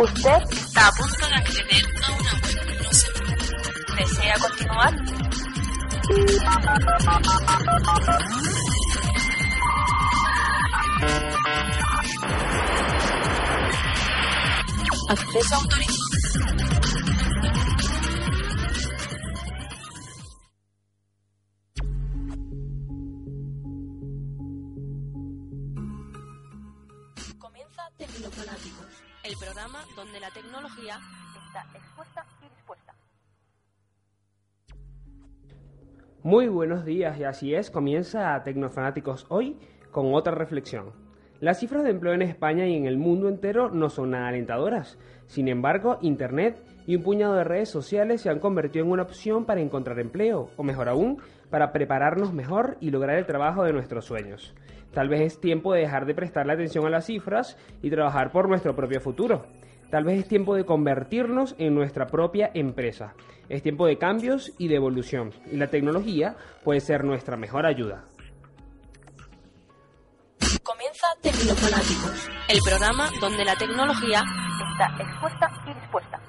Usted está a punto de acceder a una web. No se ¿Desea continuar? Acceso autorizado. Donde la tecnología está expuesta y dispuesta. Muy buenos días y así es, comienza Tecnofanáticos hoy con otra reflexión. Las cifras de empleo en España y en el mundo entero no son nada alentadoras. Sin embargo, Internet y un puñado de redes sociales se han convertido en una opción para encontrar empleo, o mejor aún, para prepararnos mejor y lograr el trabajo de nuestros sueños. Tal vez es tiempo de dejar de prestarle atención a las cifras y trabajar por nuestro propio futuro. Tal vez es tiempo de convertirnos en nuestra propia empresa. Es tiempo de cambios y de evolución. Y la tecnología puede ser nuestra mejor ayuda. Comienza Tecnofanáticos, el programa donde la tecnología está expuesta y dispuesta.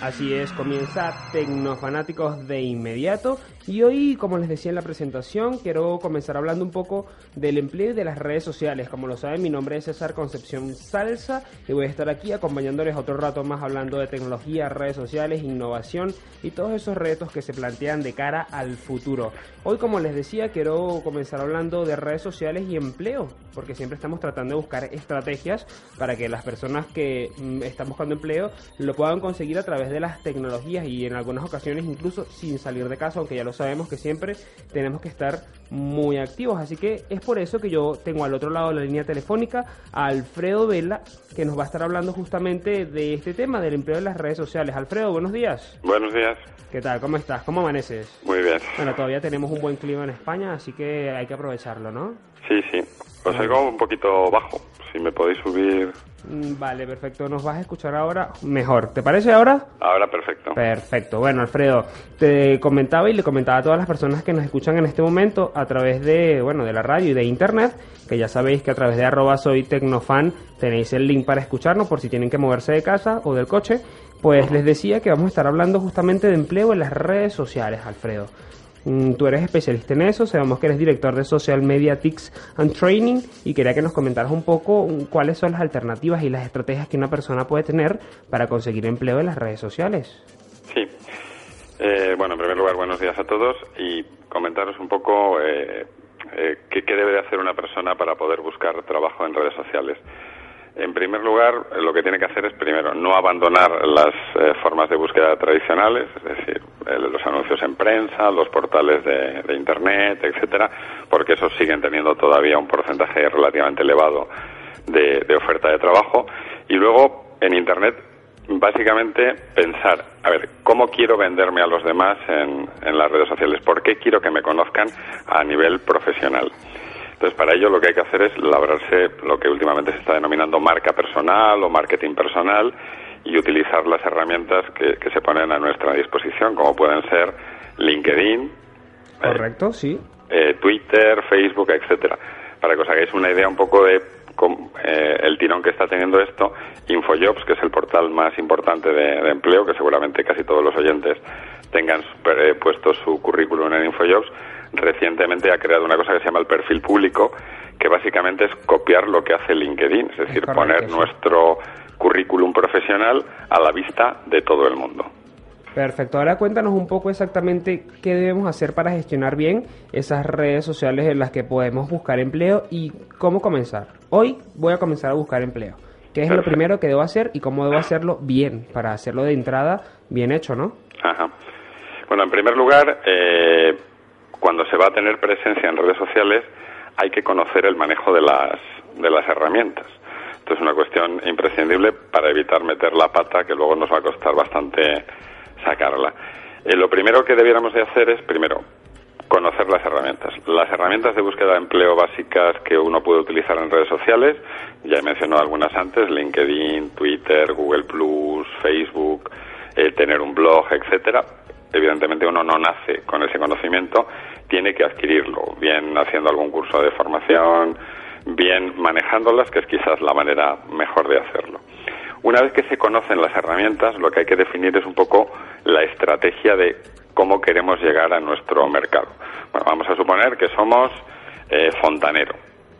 Así es, comienza Tecnofanáticos de inmediato y hoy, como les decía en la presentación, quiero comenzar hablando un poco del empleo y de las redes sociales. Como lo saben, mi nombre es César Concepción Salsa y voy a estar aquí acompañándoles otro rato más hablando de tecnología, redes sociales, innovación y todos esos retos que se plantean de cara al futuro. Hoy, como les decía, quiero comenzar hablando de redes sociales y empleo, porque siempre estamos tratando de buscar estrategias para que las personas que mm, están buscando empleo lo puedan conseguir a través de las tecnologías y en algunas ocasiones incluso sin salir de casa, aunque ya lo sabemos que siempre tenemos que estar muy activos. Así que es por eso que yo tengo al otro lado de la línea telefónica a Alfredo Vela, que nos va a estar hablando justamente de este tema del empleo en las redes sociales. Alfredo, buenos días. Buenos días. ¿Qué tal? ¿Cómo estás? ¿Cómo amaneces? Muy bien. Bueno, todavía tenemos un buen clima en España, así que hay que aprovecharlo, ¿no? Sí, sí. Os oigo un poquito bajo. Si me podéis subir. Mm, Vale, perfecto. Nos vas a escuchar ahora mejor. ¿Te parece ahora? Ahora perfecto. Perfecto. Bueno, Alfredo, te comentaba y le comentaba a todas las personas que nos escuchan en este momento a través de, bueno, de la radio y de internet, que ya sabéis que a través de arroba soy tecnofan tenéis el link para escucharnos por si tienen que moverse de casa o del coche. Pues les decía que vamos a estar hablando justamente de empleo en las redes sociales, Alfredo. Mm, Tú eres especialista en eso, sabemos que eres director de Social Media Tics and Training y quería que nos comentaras un poco mm, cuáles son las alternativas y las estrategias que una persona puede tener para conseguir empleo en las redes sociales. Sí. Eh, bueno, en primer lugar, buenos días a todos y comentaros un poco eh, eh, qué, qué debe de hacer una persona para poder buscar trabajo en redes sociales. En primer lugar, lo que tiene que hacer es primero no abandonar las eh, formas de búsqueda tradicionales, es decir, eh, los anuncios en prensa, los portales de, internet, etcétera, porque esos siguen teniendo todavía un porcentaje relativamente elevado de, de oferta de trabajo. Y luego en internet básicamente pensar, a ver, ¿cómo quiero venderme a los demás en, en las redes sociales? ¿Por qué quiero que me conozcan a nivel profesional? Entonces, para ello lo que hay que hacer es labrarse lo que últimamente se está denominando marca personal o marketing personal y utilizar las herramientas que, que se ponen a nuestra disposición, como pueden ser LinkedIn, eh, ¿Correcto? Sí. eh, Twitter, Facebook, etcétera. Para que os hagáis una idea un poco de cómo, eh, el tirón que está teniendo esto, Infojobs, que es el portal más importante de, de empleo, que seguramente casi todos los oyentes tengan eh, puesto su currículum en Infojobs, recientemente ha creado una cosa que se llama el perfil público, que básicamente es copiar lo que hace LinkedIn, es decir, poner nuestro currículum profesional a la vista de todo el mundo. Perfecto. Ahora cuéntanos un poco exactamente qué debemos hacer para gestionar bien esas redes sociales en las que podemos buscar empleo y cómo comenzar. Hoy voy a comenzar a buscar empleo. ¿Qué es lo primero que debo hacer y cómo debo hacerlo bien para hacerlo de entrada bien hecho, ¿no? Ajá. Bueno, en primer lugar, eh, cuando se va a tener presencia en redes sociales, hay que conocer el manejo de las, de las herramientas. Esto es una cuestión imprescindible para evitar meter la pata, que luego nos va a costar bastante sacarla. Eh, lo primero que debiéramos de hacer es, primero, conocer las herramientas. Las herramientas de búsqueda de empleo básicas que uno puede utilizar en redes sociales, ya he mencionado algunas antes, LinkedIn, Twitter, Google Plus, Facebook, eh, tener un blog, etcétera. Evidentemente uno no nace con ese conocimiento, tiene que adquirirlo, bien haciendo algún curso de formación, bien manejándolas, que es quizás la manera mejor de hacerlo. Una vez que se conocen las herramientas, lo que hay que definir es un poco la estrategia de cómo queremos llegar a nuestro mercado. Bueno, vamos a suponer que somos eh, fontanero.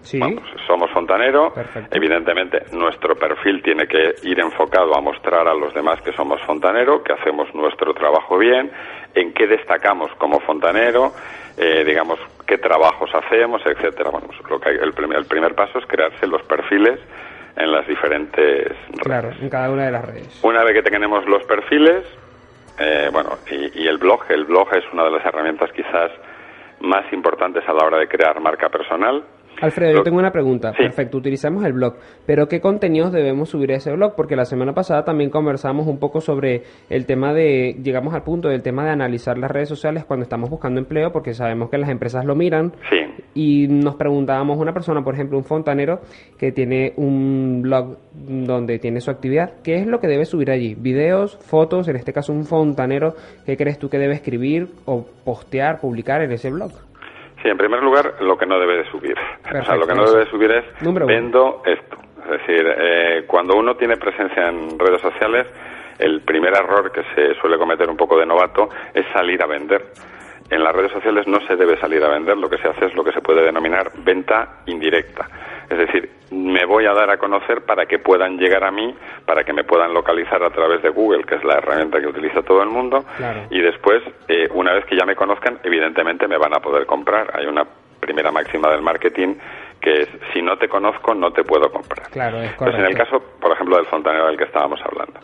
Sí. somos fontanero. Evidentemente, nuestro perfil tiene que ir enfocado a mostrar a los demás que somos fontanero, que hacemos nuestro trabajo bien, en qué destacamos como fontanero, eh, digamos, qué trabajos hacemos, etcétera. Bueno, pues lo que el, primer, el primer paso es crearse los perfiles en las diferentes redes. Claro, en cada una de las redes. Una vez que tenemos los perfiles, eh, bueno, y, y, el blog, el blog es una de las herramientas quizás más importantes a la hora de crear marca personal. Alfredo, yo tengo una pregunta. Perfecto, utilizamos el blog, pero ¿qué contenidos debemos subir a ese blog? Porque la semana pasada también conversamos un poco sobre el tema de, llegamos al punto del tema de analizar las redes sociales cuando estamos buscando empleo, porque sabemos que las empresas lo miran. Sí. Y nos preguntábamos, una persona, por ejemplo, un fontanero que tiene un blog donde tiene su actividad, ¿qué es lo que debe subir allí? ¿Videos, fotos? En este caso, un fontanero, ¿qué crees tú que debe escribir o postear, publicar en ese blog? Sí, en primer lugar, lo que no debe de subir. o sea, lo que no debe de subir es vendo esto. Es decir, eh, cuando uno tiene presencia en redes sociales, el primer error que se suele cometer un poco de novato es salir a vender. En las redes sociales no se debe salir a vender, lo que se hace es lo que se puede denominar venta indirecta. Es decir, me voy a dar a conocer para que puedan llegar a mí, para que me puedan localizar a través de Google, que es la herramienta que utiliza todo el mundo, y después, eh, una vez que ya me conozcan, evidentemente me van a poder comprar. Hay una primera máxima del marketing que es si no te conozco no te puedo comprar. Claro, es pues en el caso, por ejemplo, del fontanero del que estábamos hablando.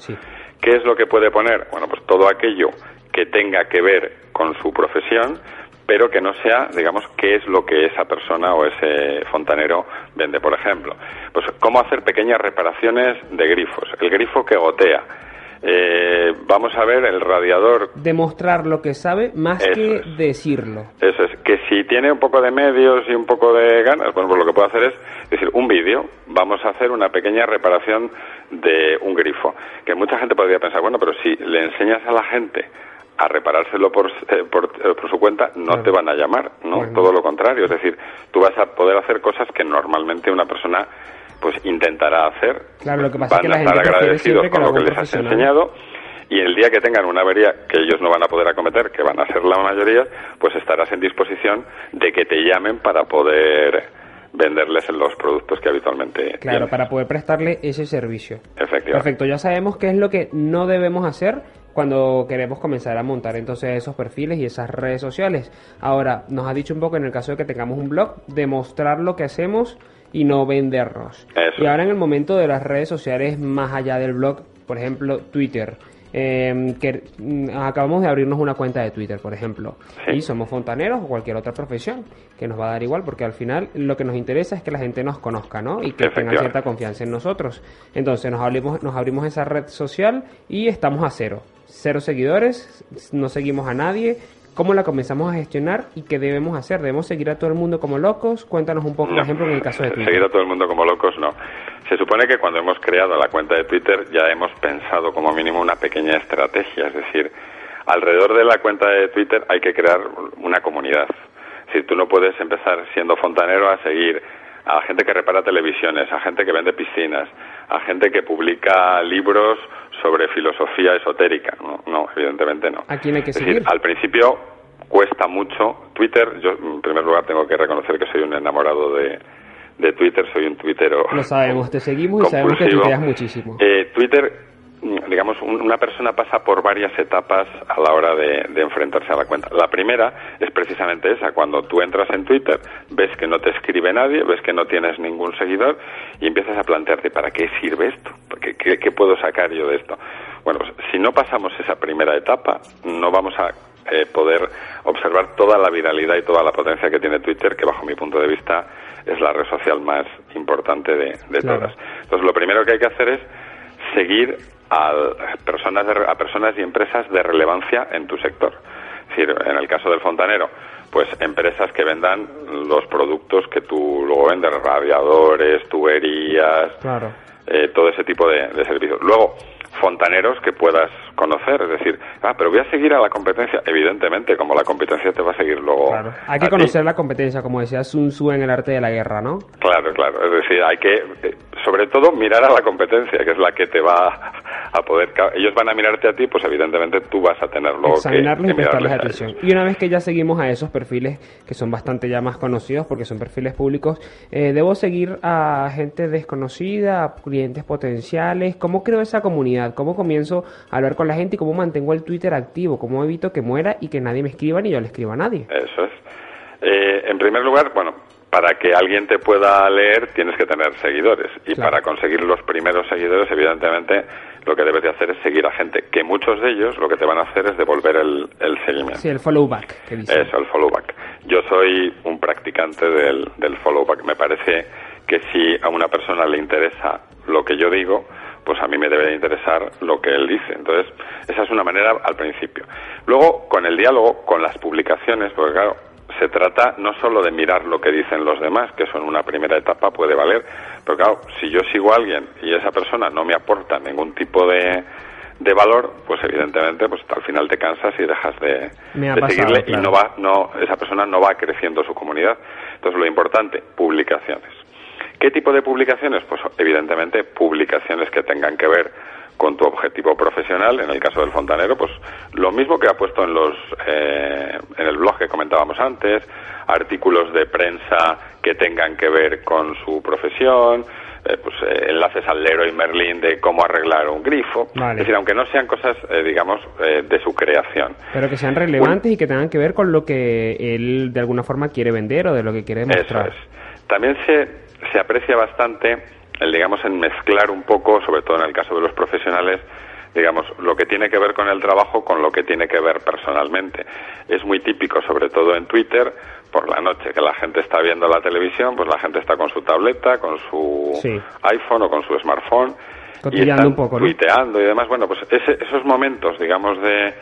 ¿Qué es lo que puede poner? Bueno, pues todo aquello que tenga que ver con su profesión, pero que no sea, digamos, qué es lo que esa persona o ese fontanero vende. Por ejemplo, pues cómo hacer pequeñas reparaciones de grifos, el grifo que gotea. Eh, vamos a ver el radiador. Demostrar lo que sabe más que decirlo. Eso es, que si tiene un poco de medios y un poco de ganas, bueno, pues lo que puede hacer es decir, un vídeo, vamos a hacer una pequeña reparación de un grifo. Que mucha gente podría pensar, bueno, pero si le enseñas a la gente a reparárselo por, eh, por, eh, por, su cuenta, no te van a llamar, ¿no? Todo lo contrario, es decir, tú vas a poder hacer cosas que normalmente una persona pues intentará hacer. Claro, lo que pasa van es que la a estar agradecidos con lo que les has enseñado y el día que tengan una avería que ellos no van a poder acometer, que van a ser la mayoría, pues estarás en disposición de que te llamen para poder venderles los productos que habitualmente Claro, para poder prestarle ese servicio. Efectivamente. Perfecto, ya sabemos qué es lo que no debemos hacer cuando queremos comenzar a montar entonces esos perfiles y esas redes sociales. Ahora, nos ha dicho un poco en el caso de que tengamos un blog, demostrar lo que hacemos y no vendernos. Y ahora en el momento de las redes sociales más allá del blog, por ejemplo, Twitter. Eh, que mm, acabamos de abrirnos una cuenta de Twitter, por ejemplo, y somos fontaneros o cualquier otra profesión, que nos va a dar igual, porque al final lo que nos interesa es que la gente nos conozca, ¿no? Y que tenga cierta confianza en nosotros. Entonces nos abrimos, nos abrimos esa red social y estamos a cero cero seguidores, no seguimos a nadie. ¿Cómo la comenzamos a gestionar y qué debemos hacer? ¿Debemos seguir a todo el mundo como locos? Cuéntanos un poco, por ejemplo, en el caso de Twitter. Seguir a todo el mundo como locos, no. Se supone que cuando hemos creado la cuenta de Twitter ya hemos pensado como mínimo una pequeña estrategia, es decir, alrededor de la cuenta de Twitter hay que crear una comunidad. Si tú no puedes empezar siendo fontanero a seguir a gente que repara televisiones, a gente que vende piscinas, a gente que publica libros sobre filosofía esotérica. No, no evidentemente no. ¿A quién hay que seguir? al principio cuesta mucho. Twitter, yo en primer lugar tengo que reconocer que soy un enamorado de, de Twitter, soy un tuitero. Lo sabemos, te seguimos y sabemos que tuiteas muchísimo. Eh, Twitter digamos, una persona pasa por varias etapas a la hora de, enfrentarse a la cuenta. La primera es precisamente esa, cuando tú entras en Twitter, ves que no te escribe nadie, ves que no tienes ningún seguidor y empiezas a plantearte, ¿para qué sirve esto? ¿Qué, qué, puedo sacar yo de esto? Bueno, pues si no pasamos esa primera etapa, no vamos a eh, poder observar toda la viralidad y toda la potencia que tiene Twitter, que bajo mi punto de vista es la red social más importante de, todas. Entonces, lo primero que hay que hacer es seguir a personas, a personas y empresas de relevancia en tu sector. Es decir, en el caso del fontanero, pues empresas que vendan los productos que tú luego vendes, radiadores, tuberías, Claro. eh, todo ese tipo de, de servicios. Luego, fontaneros que puedas conocer, es decir, ah, pero voy a seguir a la competencia, evidentemente, como la competencia te va a seguir luego. Claro. Hay que a ti. conocer la competencia, como decía Sun Tzu en el arte de la guerra, ¿no? Claro, claro. Es decir, hay que, eh, sobre todo, mirar a la competencia, que es la que te va a poder. Ellos van a mirarte a ti, pues evidentemente tú vas a tener luego que, examinarlos que y prestarles atención. Y una vez que ya seguimos a esos perfiles que son bastante ya más conocidos porque son perfiles públicos, eh, debo seguir a gente desconocida, a clientes potenciales. ¿Cómo creo esa comunidad? ¿Cómo comienzo a hablar con la gente y cómo mantengo el Twitter activo? ¿Cómo evito que muera y que nadie me escriba ni yo le escriba a nadie? Eso es. Eh, en primer lugar, bueno, para que alguien te pueda leer tienes que tener seguidores. Y Claro. para conseguir los primeros seguidores, evidentemente, lo que debes de hacer es seguir a gente, que muchos de ellos lo que te van a hacer es devolver el, el seguimiento. Sí, el follow back que dice. Eso, el follow back. Yo soy un practicante del, del follow back. Me parece que si a una persona le interesa lo que yo digo, pues a mí me debe de interesar lo que él dice. Entonces, esa es una manera al principio. Luego, con el diálogo, con las publicaciones, porque claro, se trata no solo de mirar lo que dicen los demás, que eso en una primera etapa puede valer, pero claro, si yo sigo a alguien y esa persona no me aporta ningún tipo de, de valor, pues evidentemente pues al final te cansas y dejas de, pasado, seguirle claro. y no va, no, esa persona no va creciendo su comunidad. Entonces lo importante, publicaciones. ¿Qué tipo de publicaciones? Pues evidentemente publicaciones que tengan que ver con tu objetivo profesional. En el caso del fontanero, pues lo mismo que ha puesto en los eh, en el blog que comentábamos antes, artículos de prensa que tengan que ver con su profesión, eh, pues eh, enlaces al Leroy Merlin de cómo arreglar un grifo. Vale. Es decir, aunque no sean cosas, eh, digamos, eh, de su creación. Pero que sean relevantes y que tengan que ver con lo que él de alguna forma quiere vender o de lo que quiere Eso mostrar. es. También se, se aprecia bastante el, digamos, en mezclar un poco, sobre todo en el caso de los profesionales, digamos, lo que tiene que ver con el trabajo con lo que tiene que ver personalmente. Es muy típico, sobre todo en Twitter, por la noche, que la gente está viendo la televisión, pues la gente está con su tableta, con su Sí. iPhone o con su smartphone. y están un poco, ¿no? tuiteando y demás. Bueno, pues ese- esos momentos, digamos, de,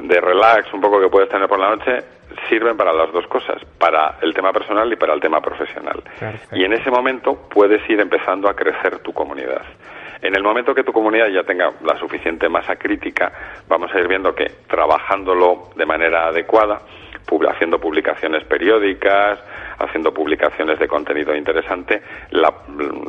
de relax un poco que puedes tener por la noche sirven para las dos cosas, para el tema personal y para el tema profesional. Perfecto. Y en ese momento puedes ir empezando a crecer tu comunidad. En el momento que tu comunidad ya tenga la suficiente masa crítica, vamos a ir viendo que trabajándolo de manera adecuada, pub- haciendo publicaciones periódicas, haciendo publicaciones de contenido interesante, la,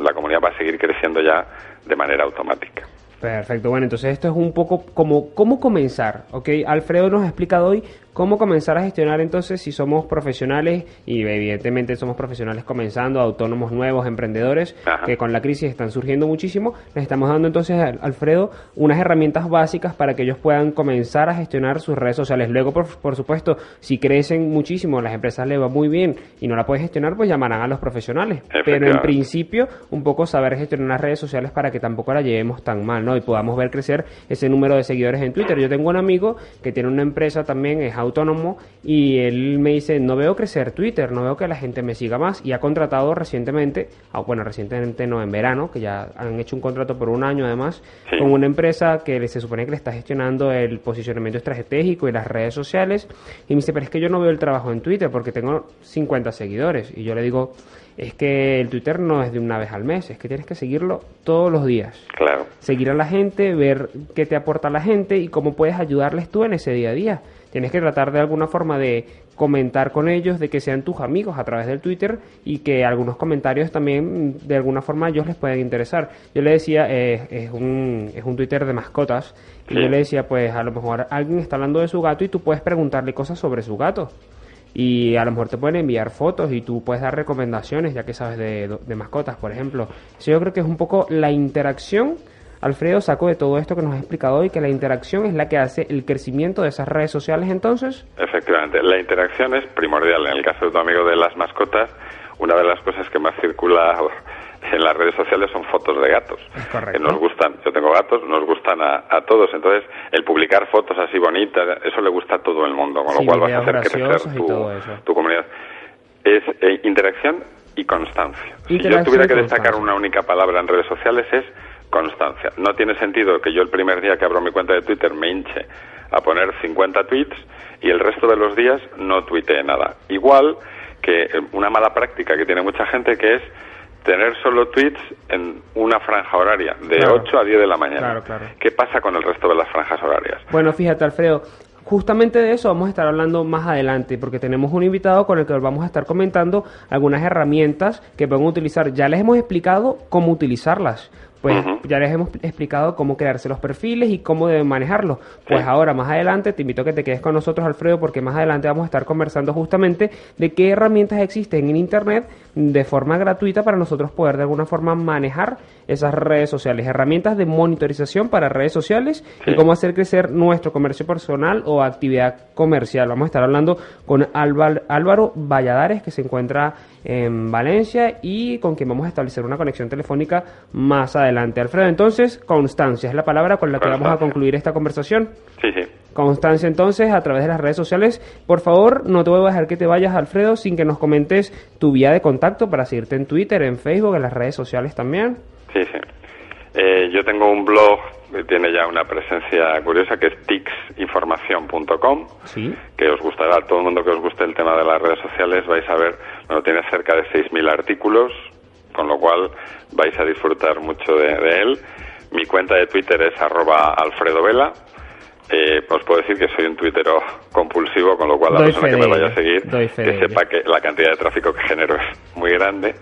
la comunidad va a seguir creciendo ya de manera automática. Perfecto, bueno, entonces esto es un poco como cómo comenzar, ¿ok? Alfredo nos ha explicado hoy cómo comenzar a gestionar entonces si somos profesionales y evidentemente somos profesionales comenzando, autónomos nuevos, emprendedores, Ajá. que con la crisis están surgiendo muchísimo, les estamos dando entonces a Alfredo unas herramientas básicas para que ellos puedan comenzar a gestionar sus redes sociales. Luego, por, por supuesto, si crecen muchísimo, las empresas les va muy bien y no la puedes gestionar, pues llamarán a los profesionales. Pero en principio, un poco saber gestionar las redes sociales para que tampoco la llevemos tan mal, ¿no? Y podamos ver crecer ese número de seguidores en Twitter. Yo tengo un amigo que tiene una empresa también, es autónomo, y él me dice, no veo crecer Twitter, no veo que la gente me siga más. Y ha contratado recientemente, ah, bueno, recientemente no, en verano, que ya han hecho un contrato por un año además, Sí. con una empresa que se supone que le está gestionando el posicionamiento estratégico y las redes sociales. Y me dice, pero es que yo no veo el trabajo en Twitter porque tengo 50 seguidores. Y yo le digo, es que el Twitter no es de una vez al mes, es que tienes que seguirlo todos los días. Claro. Seguir a la gente, ver qué te aporta la gente y cómo puedes ayudarles tú en ese día a día. Tienes que tratar de alguna forma de comentar con ellos, de que sean tus amigos a través del Twitter y que algunos comentarios también de alguna forma a ellos les pueden interesar. Yo le decía, eh, es, un, es un Twitter de mascotas y Sí. yo le decía, pues a lo mejor alguien está hablando de su gato y tú puedes preguntarle cosas sobre su gato. Y a lo mejor te pueden enviar fotos y tú puedes dar recomendaciones, ya que sabes de, de mascotas, por ejemplo. Eso yo creo que es un poco la interacción. Alfredo sacó de todo esto que nos ha explicado hoy, que la interacción es la que hace el crecimiento de esas redes sociales entonces. Efectivamente, la interacción es primordial. En el caso de tu amigo de las mascotas, una de las cosas que más circula en las redes sociales son fotos de gatos. Es correcto. Que nos gustan, yo tengo gatos, nos gustan a, a todos. Entonces, el publicar fotos así bonitas, eso le gusta a todo el mundo, con Sí, lo cual vas a hacer crecer tu, tu comunidad. Es eh, interacción y constancia. Si yo tuviera que destacar una única palabra en redes sociales es constancia. No tiene sentido que yo el primer día que abro mi cuenta de Twitter me hinche a poner 50 tweets y el resto de los días no tuitee nada. Igual que eh, una mala práctica que tiene mucha gente que es tener solo tweets en una franja horaria, de 8 a 10 de la mañana. ¿Qué pasa con el resto de las franjas horarias? Bueno, fíjate, Alfredo, justamente de eso vamos a estar hablando más adelante, porque tenemos un invitado con el que vamos a estar comentando algunas herramientas que pueden utilizar. Ya les hemos explicado cómo utilizarlas pues ya les hemos explicado cómo crearse los perfiles y cómo deben manejarlos. Pues ahora, más adelante, te invito a que te quedes con nosotros, Alfredo, porque más adelante vamos a estar conversando justamente de qué herramientas existen en Internet de forma gratuita para nosotros poder de alguna forma manejar esas redes sociales, herramientas de monitorización para redes sociales y cómo hacer crecer nuestro comercio personal o actividad comercial. Vamos a estar hablando con Álvaro Valladares, que se encuentra en Valencia y con quien vamos a establecer una conexión telefónica más adelante. Alfredo, entonces, constancia es la palabra con la que vamos a concluir esta conversación. Sí, sí. Constancia, entonces, a través de las redes sociales. Por favor, no te voy a dejar que te vayas, Alfredo, sin que nos comentes tu vía de contacto para seguirte en Twitter, en Facebook, en las redes sociales también. Sí, sí. Eh, yo tengo un blog que tiene ya una presencia curiosa que es tixinformación.com, ¿Sí? que os gustará, todo el mundo que os guste el tema de las redes sociales vais a ver, bueno, tiene cerca de 6.000 artículos, con lo cual vais a disfrutar mucho de, él. Mi cuenta de Twitter es arroba alfredovela. Eh, os puedo decir que soy un tuitero compulsivo, con lo cual la persona que me vaya a seguir, que sepa que la cantidad de tráfico que genero es muy grande.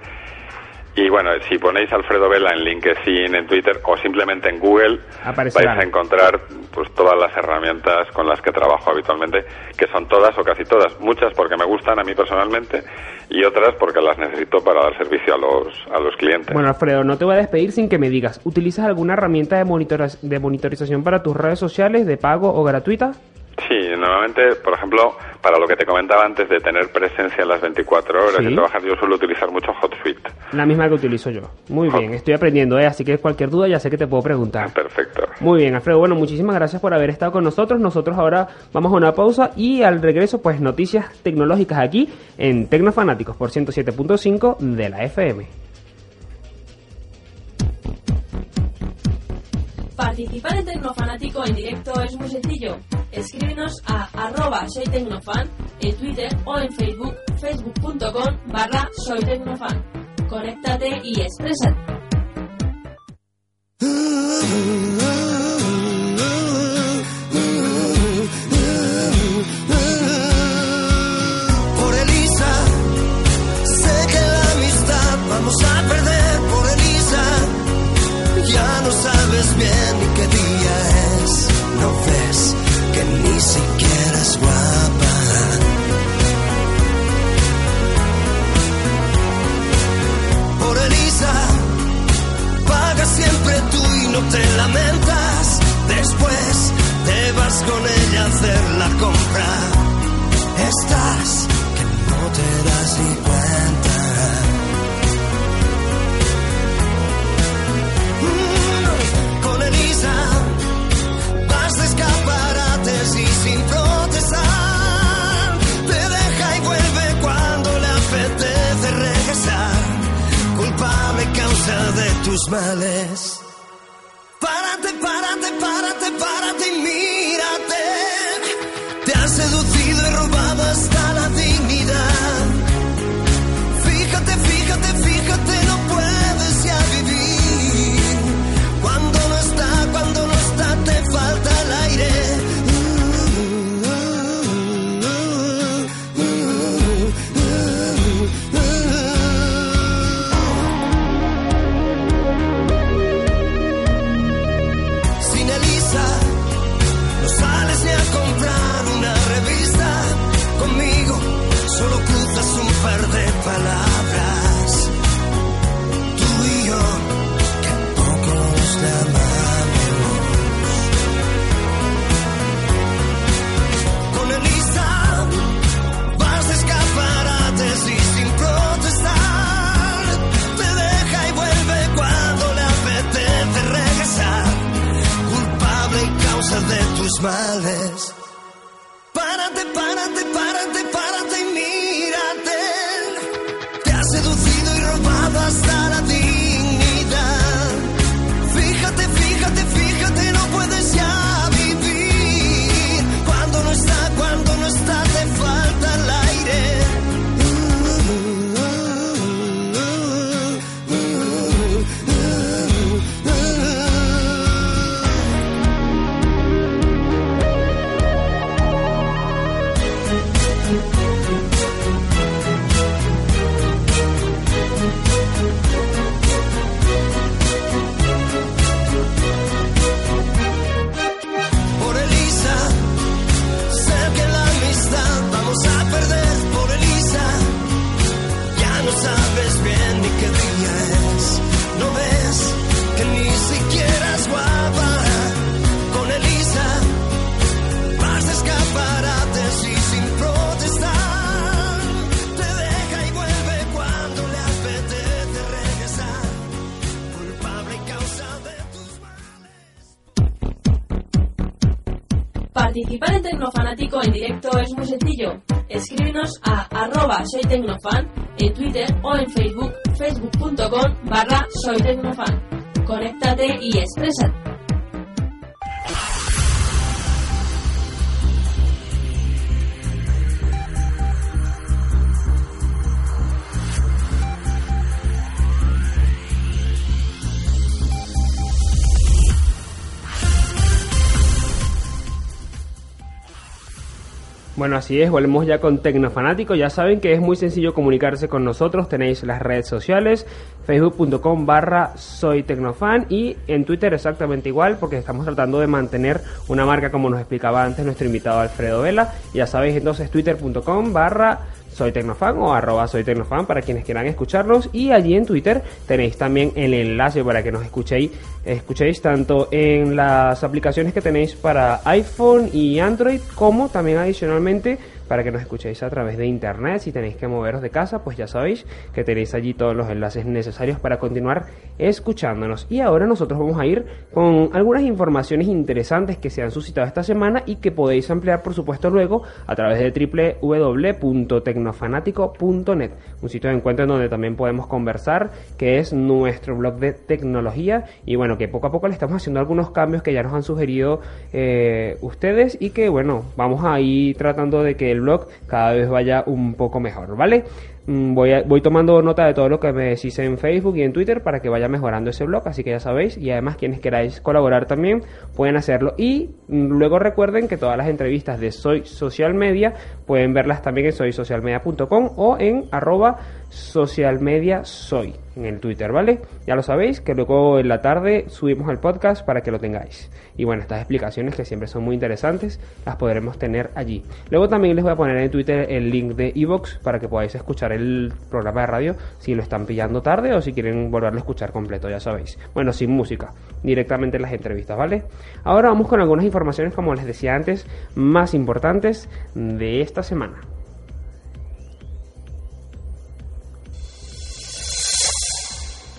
Y bueno, si ponéis Alfredo Vela en LinkedIn, en Twitter o simplemente en Google, vais a encontrar pues todas las herramientas con las que trabajo habitualmente, que son todas o casi todas, muchas porque me gustan a mí personalmente y otras porque las necesito para dar servicio a los, a los clientes. Bueno, Alfredo, no te voy a despedir sin que me digas, ¿utilizas alguna herramienta de, de monitorización para tus redes sociales de pago o gratuita? Sí, normalmente, por ejemplo, para lo que te comentaba antes de tener presencia en las 24 horas y trabajar, yo suelo utilizar mucho HotSuite. La misma que utilizo yo. Muy bien, estoy aprendiendo, ¿eh? así que cualquier duda ya sé que te puedo preguntar. Perfecto. Muy bien, Alfredo. Bueno, muchísimas gracias por haber estado con nosotros. Nosotros ahora vamos a una pausa y al regreso, pues noticias tecnológicas aquí en Tecnofanáticos por 107.5 de la FM. Participar en Tecnofanático en directo es muy sencillo. Escríbenos a arroba soytecnofan en Twitter o en Facebook, facebook.com barra soytecnofan. Conéctate y expresa. arroba soy tecnofan así es, volvemos ya con Tecnofanático. Ya saben que es muy sencillo comunicarse con nosotros. Tenéis las redes sociales, facebook.com barra soy tecnofan y en Twitter exactamente igual porque estamos tratando de mantener una marca como nos explicaba antes nuestro invitado Alfredo Vela. Ya sabéis entonces twitter.com barra soy Tecnofan o arroba soy Tecnofan para quienes quieran escucharnos y allí en Twitter tenéis también el enlace para que nos escuchéis, escuchéis tanto en las aplicaciones que tenéis para iPhone y Android como también adicionalmente para que nos escuchéis a través de internet. Si tenéis que moveros de casa, pues ya sabéis que tenéis allí todos los enlaces necesarios para continuar escuchándonos. Y ahora nosotros vamos a ir con algunas informaciones interesantes que se han suscitado esta semana y que podéis ampliar, por supuesto, luego a través de www.tecnofanático.net, un sitio de encuentro en donde también podemos conversar, que es nuestro blog de tecnología. Y bueno, que poco a poco le estamos haciendo algunos cambios que ya nos han sugerido eh, ustedes y que, bueno, vamos a ir tratando de que el blog cada vez vaya un poco mejor, ¿vale? Mm, Voy, tomando nota de todo lo que me decís en Facebook y en Twitter para que vaya mejorando ese blog, así que ya sabéis. Y además, quienes queráis colaborar también pueden hacerlo. Y mm, luego recuerden que todas las entrevistas de Soy Social Media pueden verlas también en soysocialmedia.com o en arroba socialmedia soy en el Twitter, ¿vale? Ya lo sabéis, que luego en la tarde subimos el podcast para que lo tengáis. Y bueno, estas explicaciones que siempre son muy interesantes, las podremos tener allí. Luego también les voy a poner en Twitter el link de Evox para que podáis escuchar el programa de radio si lo están pillando tarde o si quieren volverlo a escuchar completo, ya sabéis. Bueno, sin música, directamente en las entrevistas, ¿vale? Ahora vamos con algunas informaciones, como les decía antes, más importantes de esta semana.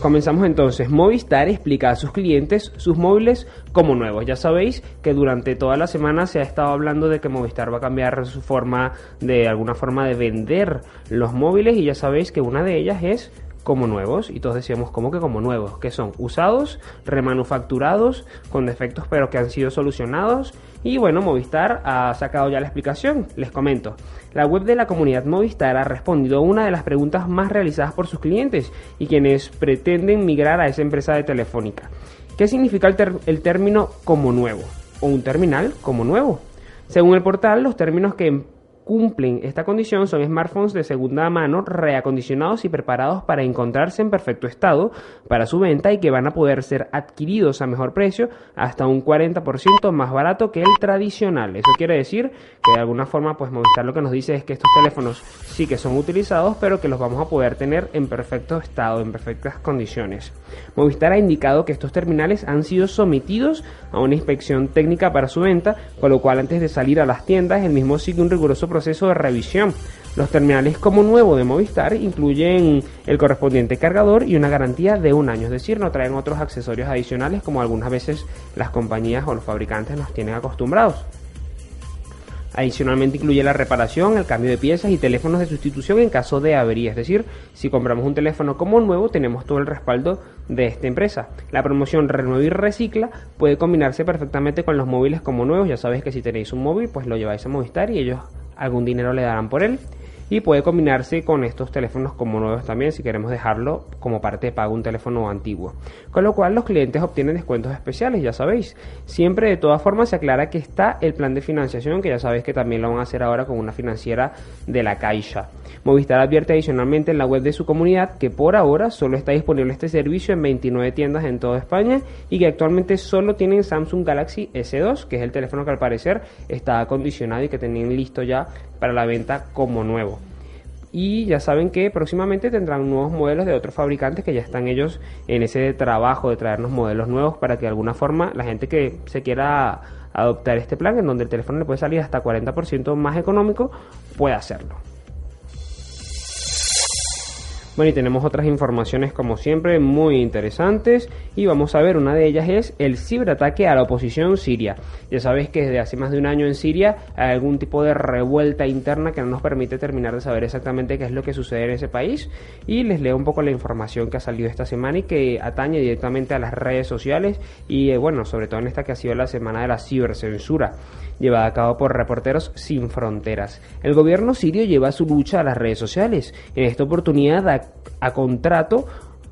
Comenzamos entonces. Movistar explica a sus clientes sus móviles como nuevos. Ya sabéis que durante toda la semana se ha estado hablando de que Movistar va a cambiar su forma de alguna forma de vender los móviles y ya sabéis que una de ellas es como nuevos y todos decíamos como que como nuevos, que son usados, remanufacturados, con defectos pero que han sido solucionados y bueno, Movistar ha sacado ya la explicación, les comento. La web de la comunidad Movistar ha respondido a una de las preguntas más realizadas por sus clientes y quienes pretenden migrar a esa empresa de telefónica. ¿Qué significa el, término como nuevo? O un terminal como nuevo. Según el portal, los términos que cumplen esta condición son smartphones de segunda mano reacondicionados y preparados para encontrarse en perfecto estado para su venta y que van a poder ser adquiridos a mejor precio hasta un 40% más barato que el tradicional. Eso quiere decir que de alguna forma pues Movistar lo que nos dice es que estos teléfonos sí que son utilizados pero que los vamos a poder tener en perfecto estado, en perfectas condiciones. Movistar ha indicado que estos terminales han sido sometidos a una inspección técnica para su venta, con lo cual antes de salir a las tiendas el mismo sigue un riguroso proceso de revisión. Los terminales como nuevo de Movistar incluyen el correspondiente cargador y una garantía de un año, es decir, no traen otros accesorios adicionales como algunas veces las compañías o los fabricantes nos tienen acostumbrados. Adicionalmente incluye la reparación, el cambio de piezas y teléfonos de sustitución en caso de avería. Es decir, si compramos un teléfono como nuevo, tenemos todo el respaldo de esta empresa. La promoción Renueva y Recicla puede combinarse perfectamente con los móviles como nuevos. Ya sabéis que si tenéis un móvil, pues lo lleváis a Movistar y ellos algún dinero le darán por él. Y puede combinarse con estos teléfonos como nuevos también si queremos dejarlo como parte de pago un teléfono antiguo. Con lo cual los clientes obtienen descuentos especiales, ya sabéis. Siempre de todas formas se aclara que está el plan de financiación, que ya sabéis que también lo van a hacer ahora con una financiera de la Caixa. Movistar advierte adicionalmente en la web de su comunidad que por ahora solo está disponible este servicio en 29 tiendas en toda España y que actualmente solo tienen Samsung Galaxy S2, que es el teléfono que al parecer está acondicionado y que tenían listo ya para la venta como nuevo. y ya saben que próximamente tendrán nuevos modelos de otros fabricantes que ya están ellos en ese trabajo de traernos modelos nuevos para que de alguna forma la gente que se quiera adoptar este plan en donde el teléfono le puede salir hasta 40% más económico pueda hacerlo. Bueno, y tenemos otras informaciones como siempre muy interesantes. Y vamos a ver, una de ellas es el ciberataque a la oposición siria. Ya sabéis que desde hace más de un año en Siria hay algún tipo de revuelta interna que no nos permite terminar de saber exactamente qué es lo que sucede en ese país. Y les leo un poco la información que ha salido esta semana y que atañe directamente a las redes sociales y eh, bueno, sobre todo en esta que ha sido la semana de la cibercensura llevada a cabo por Reporteros Sin Fronteras. El gobierno sirio lleva su lucha a las redes sociales. En esta oportunidad a, a contrato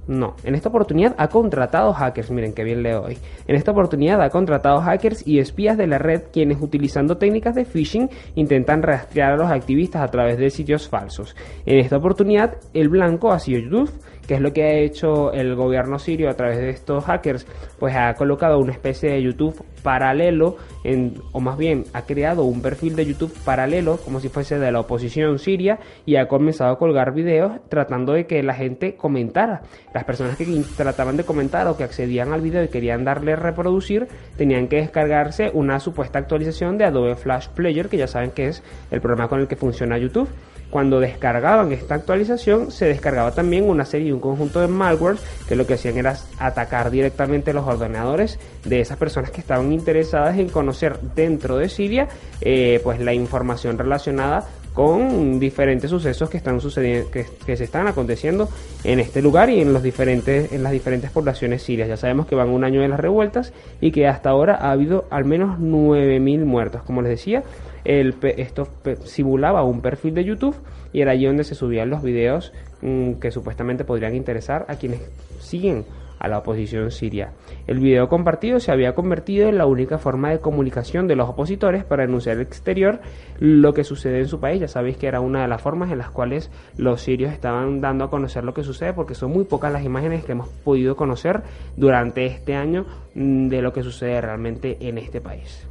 no, en esta oportunidad ha contratado hackers, miren qué bien leo hoy. En esta oportunidad ha contratado hackers y espías de la red quienes utilizando técnicas de phishing intentan rastrear a los activistas a través de sitios falsos. En esta oportunidad el blanco ha sido YouTube ¿Qué es lo que ha hecho el gobierno sirio a través de estos hackers? Pues ha colocado una especie de YouTube paralelo, en, o más bien ha creado un perfil de YouTube paralelo, como si fuese de la oposición siria, y ha comenzado a colgar videos tratando de que la gente comentara. Las personas que trataban de comentar o que accedían al video y querían darle reproducir, tenían que descargarse una supuesta actualización de Adobe Flash Player, que ya saben que es el programa con el que funciona YouTube. Cuando descargaban esta actualización, se descargaba también una serie y un conjunto de malware que lo que hacían era atacar directamente los ordenadores de esas personas que estaban interesadas en conocer dentro de Siria eh, pues la información relacionada con diferentes sucesos que están sucediendo que, se están aconteciendo en este lugar y en los diferentes en las diferentes poblaciones sirias. Ya sabemos que van un año de las revueltas y que hasta ahora ha habido al menos 9000 muertos. Como les decía el, esto simulaba un perfil de YouTube y era allí donde se subían los videos mmm, que supuestamente podrían interesar a quienes siguen a la oposición siria. El video compartido se había convertido en la única forma de comunicación de los opositores para denunciar al exterior lo que sucede en su país. Ya sabéis que era una de las formas en las cuales los sirios estaban dando a conocer lo que sucede porque son muy pocas las imágenes que hemos podido conocer durante este año mm, de lo que sucede realmente en este país.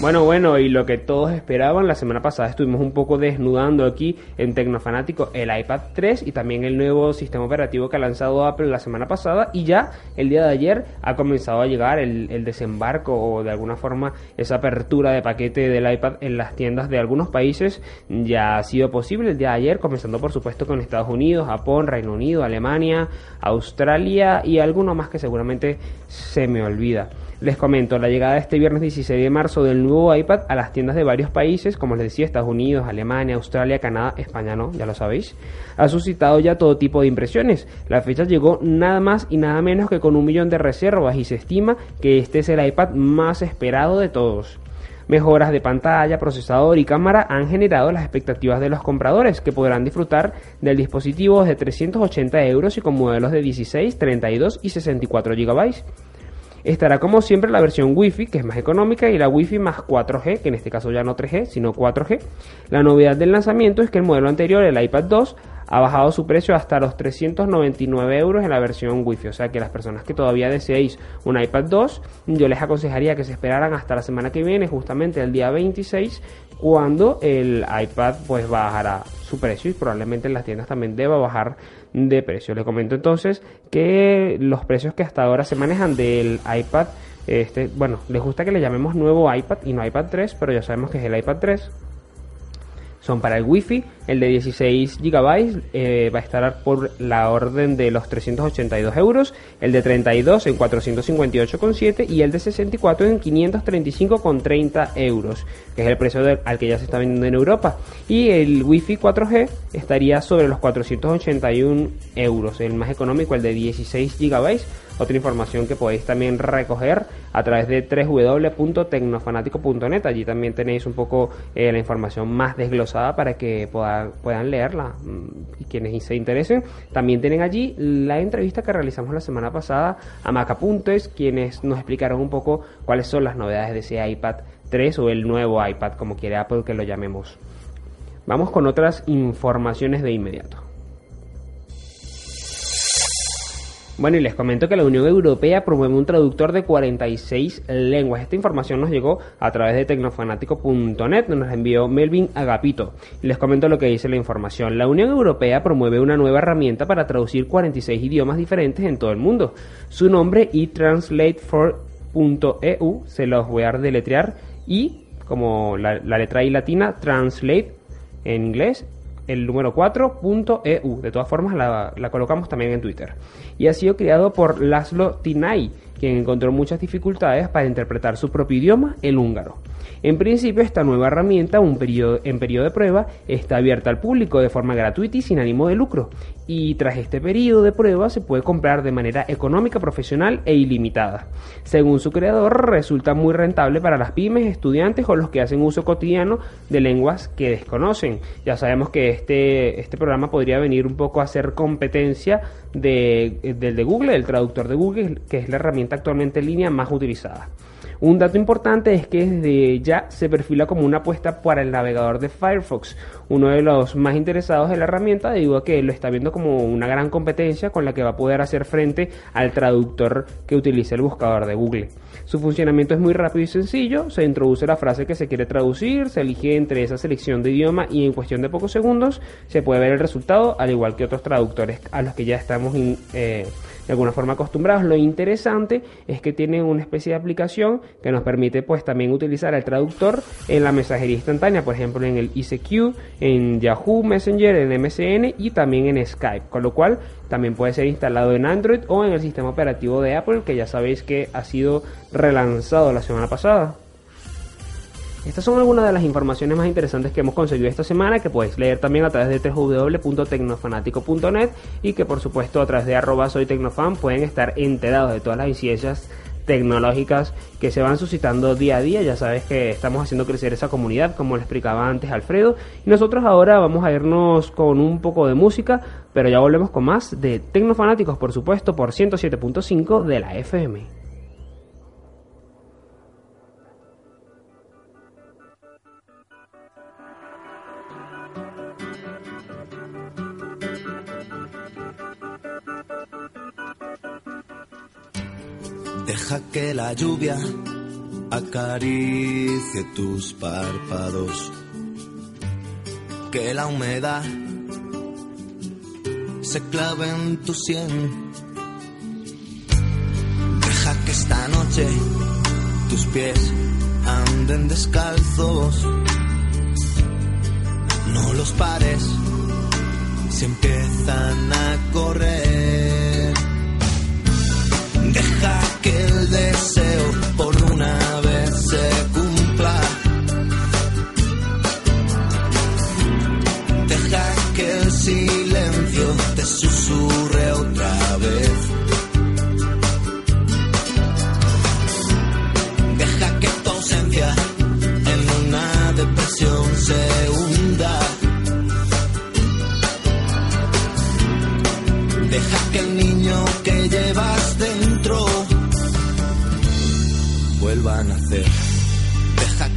Bueno, bueno, y lo que todos esperaban, la semana pasada estuvimos un poco desnudando aquí en Tecnofanático el iPad 3 y también el nuevo sistema operativo que ha lanzado Apple la semana pasada y ya el día de ayer ha comenzado a llegar el, desembarco o de alguna forma esa apertura de paquete del iPad en las tiendas de algunos países ya ha sido posible el día de ayer, comenzando por supuesto con Estados Unidos, Japón, Reino Unido, Alemania, Australia y alguno más que seguramente se me olvida. Les comento la llegada este viernes 16 de marzo del nuevo iPad a las tiendas de varios países, como les decía, Estados Unidos, Alemania, Australia, Canadá, España no, ya lo sabéis, ha suscitado ya todo tipo de impresiones. La fecha llegó nada más y nada menos que con un millón de reservas y se estima que este es el iPad más esperado de todos. Mejoras de pantalla, procesador y cámara han generado las expectativas de los compradores que podrán disfrutar del dispositivo de 380 euros y con modelos de 16, 32 y 64 GB. Estará como siempre la versión Wi-Fi, que es más económica, y la Wi-Fi más 4G, que en este caso ya no 3G, sino 4G. La novedad del lanzamiento es que el modelo anterior, el iPad 2, ha bajado su precio hasta los 399 euros en la versión Wi-Fi. O sea que las personas que todavía deseéis un iPad 2, yo les aconsejaría que se esperaran hasta la semana que viene, justamente el día 26, cuando el iPad pues bajará su precio y probablemente en las tiendas también deba bajar de precio. Les comento entonces que los precios que hasta ahora se manejan del iPad, este, bueno, les gusta que le llamemos nuevo iPad y no iPad 3, pero ya sabemos que es el iPad 3 son para el Wi-Fi. El de 16 GB eh, va a estar por la orden de los 382 euros, el de 32 en 458,7 y el de 64 en 535,30 euros, que es el precio al que ya se está vendiendo en Europa. Y el Wi-Fi 4G estaría sobre los 481 euros, el más económico, el de 16 GB otra información que podéis también recoger a través de www.tecnofanático.net. Allí también tenéis un poco eh, la información más desglosada para que puedan, puedan leerla. Mm, y quienes se interesen, también tienen allí la entrevista que realizamos la semana pasada a Macapuntes, quienes nos explicaron un poco cuáles son las novedades de ese iPad 3 o el nuevo iPad, como quiere Apple que lo llamemos. Vamos con otras informaciones de inmediato. Bueno, y les comento que la Unión Europea promueve un traductor de 46 lenguas. Esta información nos llegó a través de tecnofanático.net, nos envió Melvin Agapito. Y les comento lo que dice la información. La Unión Europea promueve una nueva herramienta para traducir 46 idiomas diferentes en todo el mundo. Su nombre eTranslate4.eu, se los voy a deletrear, y como la, letra I latina, translate en inglés, el número 4.eu. De todas formas, la, la, colocamos también en Twitter. Y ha sido creado por Laszlo Tinay, quien encontró muchas dificultades para interpretar su propio idioma, el húngaro. En principio, esta nueva herramienta, un en periodo de prueba, está abierta al público de forma gratuita y sin ánimo de lucro. Y tras este periodo de prueba se puede comprar de manera económica, profesional e ilimitada. Según su creador, resulta muy rentable para las pymes, estudiantes o los que hacen uso cotidiano de lenguas que desconocen. Ya sabemos que este, este programa podría venir un poco a hacer competencia de, del de Google, el traductor de Google, que es la herramienta actualmente en línea más utilizada. Un dato importante es que desde ya se perfila como una apuesta para el navegador de Firefox, uno de los más interesados en la herramienta debido a que lo está viendo como una gran competencia con la que va a poder hacer frente al traductor que utiliza el buscador de Google. Su funcionamiento es muy rápido y sencillo, se introduce la frase que se quiere traducir, se elige entre esa selección de idioma y en cuestión de pocos segundos se puede ver el resultado al igual que otros traductores a los que ya estamos eh, de alguna forma acostumbrados. Lo interesante es que tiene una especie de aplicación que nos permite pues también utilizar el traductor en la mensajería instantánea, por ejemplo en el ICQ, en Yahoo Messenger, en MSN y también en Skype, con lo cual también puede ser instalado en Android o en el sistema operativo de Apple que ya sabéis que ha sido relanzado la semana pasada. Estas son algunas de las informaciones más interesantes que hemos conseguido esta semana, que podéis leer también a través de www.tecnofanático.net y que por supuesto a través de arroba soy tecnofan pueden estar enterados de todas las incidencias tecnológicas que se van suscitando día a día. Ya sabes que estamos haciendo crecer esa comunidad, como le explicaba antes Alfredo. Y nosotros ahora vamos a irnos con un poco de música, pero ya volvemos con más de Tecnofanáticos, por supuesto, por 107.5 de la FM. Deja que la lluvia acaricie tus párpados, que la humedad se clave en tu sien. Deja que esta noche tus pies anden descalzos, no los pares si empiezan a correr. Deja que el deseo por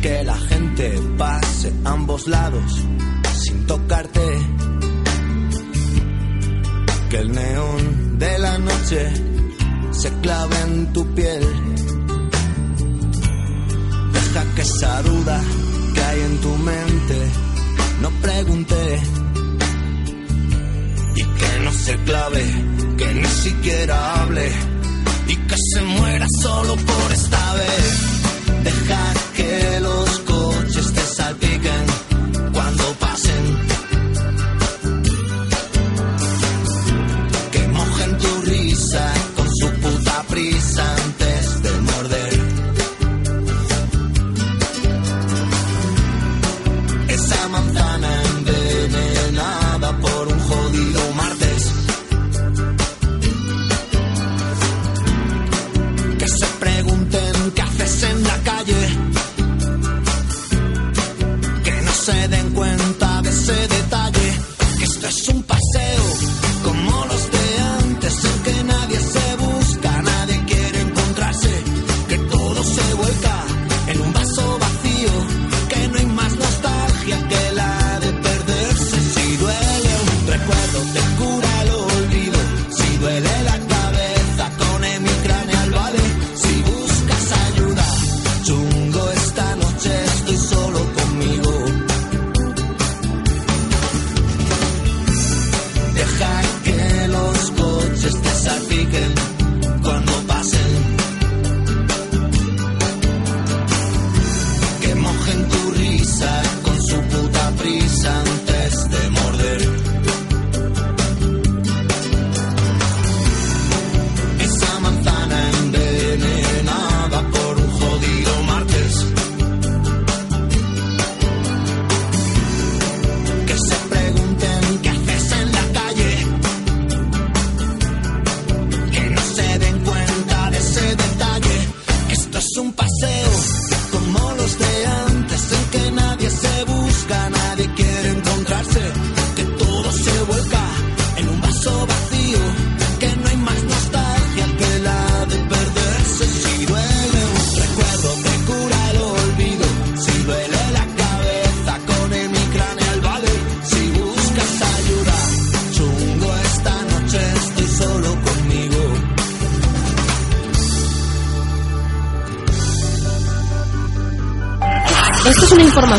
que la gente pase ambos lados sin tocarte. Que el neón de la noche se clave en tu piel. Deja que esa duda que hay en tu mente no pregunte. Y que no se clave, que ni siquiera hable y que se muera solo por esta vez. Deja que los coches te salpiquen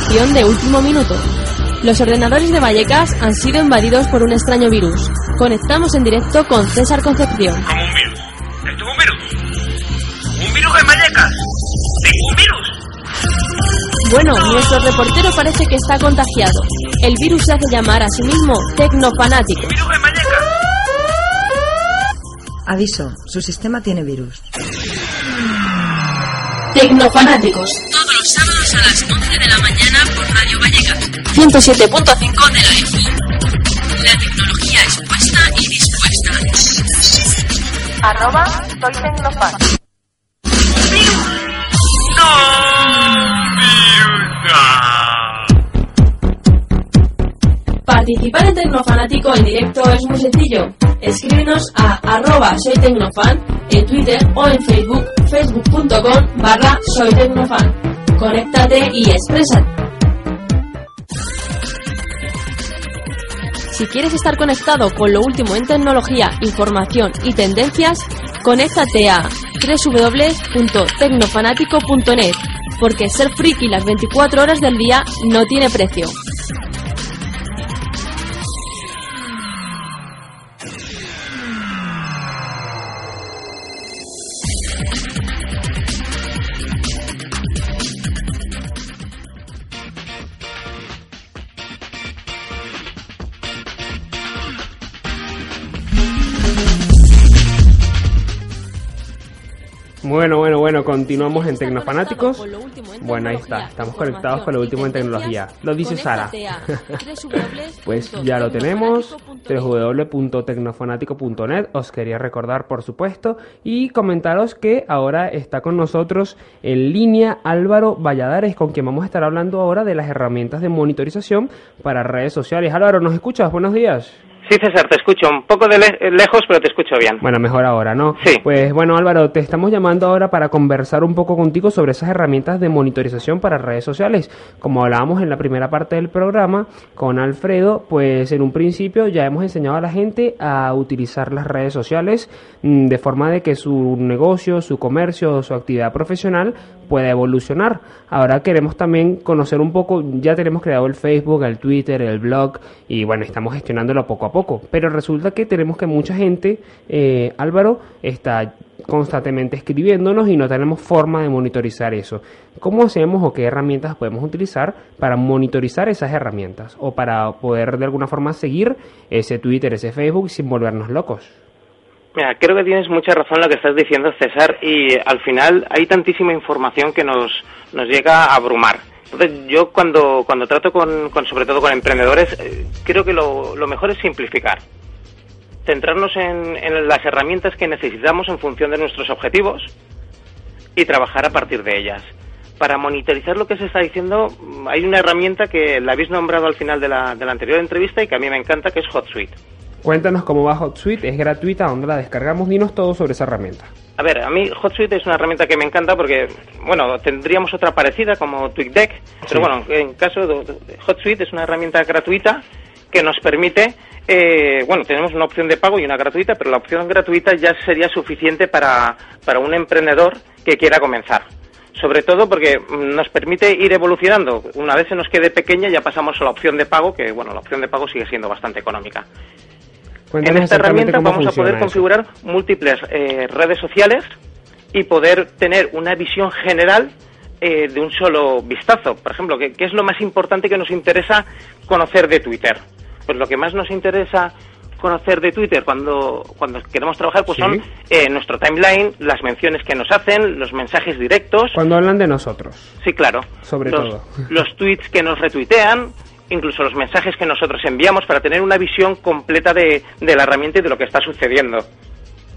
información de último minuto. Los ordenadores de Vallecas han sido invadidos por un extraño virus. Conectamos en directo con César Concepción. ¿Cómo un virus? ¿Esto es un virus? ¿Un virus en Vallecas? ¿Tengo un virus? Bueno, nuestro reportero parece que está contagiado. El virus se hace llamar a sí mismo Tecnofanático. ¿Un virus en Vallecas? Aviso, su sistema tiene virus. Tecnofanáticos. Todos los sábados a las 11 de la mañana por Radio Vallecas. 107.5 de la FM. La tecnología expuesta y dispuesta. Arroba soy Tecnofan. Participar en Tecnofanático en directo es muy sencillo. Escríbenos a arroba soy tecnofan en Twitter o en Facebook, facebook.com barra soy tecnofan. Conéctate y exprésate. Si quieres estar conectado con lo último en tecnología, información y tendencias, conéctate a www.tecnofanático.net, porque ser friki las 24 horas del día no tiene precio. Continuamos en Tecnofanáticos. Bueno, ahí está, estamos conectados con lo último en tecnología. Lo dice Sara. pues ya lo tenemos, www.tecnofanático.net. Os quería recordar, por supuesto, y comentaros que ahora está con nosotros en línea Álvaro Valladares, con quien vamos a estar hablando ahora de las herramientas de monitorización para redes sociales. Álvaro, ¿nos escuchas? Buenos días. Sí, César, te escucho un poco de le- lejos, pero te escucho bien. Bueno, mejor ahora, ¿no? Sí. Pues bueno, Álvaro, te estamos llamando ahora para conversar un poco contigo sobre esas herramientas de monitorización para redes sociales. Como hablábamos en la primera parte del programa con Alfredo, pues en un principio ya hemos enseñado a la gente a utilizar las redes sociales mm, de forma de que su negocio, su comercio, su actividad profesional pueda evolucionar. Ahora queremos también conocer un poco, ya tenemos creado el Facebook, el Twitter, el blog y bueno, estamos gestionándolo poco a poco. Pero resulta que tenemos que mucha gente, eh, Álvaro, está constantemente escribiéndonos y no tenemos forma de monitorizar eso. ¿Cómo hacemos o qué herramientas podemos utilizar para monitorizar esas herramientas o para poder de alguna forma seguir ese Twitter, ese Facebook sin volvernos locos? Mira, creo que tienes mucha razón en lo que estás diciendo, César, y al final hay tantísima información que nos, nos llega a abrumar. Entonces, yo cuando, cuando trato con, con, sobre todo con emprendedores, eh, creo que lo, lo mejor es simplificar. Centrarnos en, en las herramientas que necesitamos en función de nuestros objetivos y trabajar a partir de ellas. Para monitorizar lo que se está diciendo, hay una herramienta que la habéis nombrado al final de la, de la anterior entrevista y que a mí me encanta, que es HotSuite. Cuéntanos cómo va HotSuite, es gratuita, dónde la descargamos, dinos todo sobre esa herramienta. A ver, a mí HotSuite es una herramienta que me encanta porque, bueno, tendríamos otra parecida como TweetDeck, pero Sí. bueno, en caso de, HotSuite es una herramienta gratuita que nos permite, eh, bueno, tenemos una opción de pago y una gratuita, pero la opción gratuita ya sería suficiente para, para un emprendedor que quiera comenzar. Sobre todo porque nos permite ir evolucionando. Una vez se nos quede pequeña ya pasamos a la opción de pago, que bueno, la opción de pago sigue siendo bastante económica. Cuéntanos En esta herramienta vamos a poder eso. configurar múltiples eh, redes sociales y poder tener una visión general eh, de un solo vistazo. Por ejemplo, ¿qué, qué es lo más importante que nos interesa conocer de Twitter? Pues lo que más nos interesa conocer de Twitter cuando, cuando queremos trabajar pues Sí. son eh, nuestro timeline, las menciones que nos hacen, los mensajes directos. Cuando hablan de nosotros. Sí, claro. Sobre los, todo. Los tweets que nos retuitean, incluso los mensajes que nosotros enviamos para tener una visión completa de, de la herramienta y de lo que está sucediendo.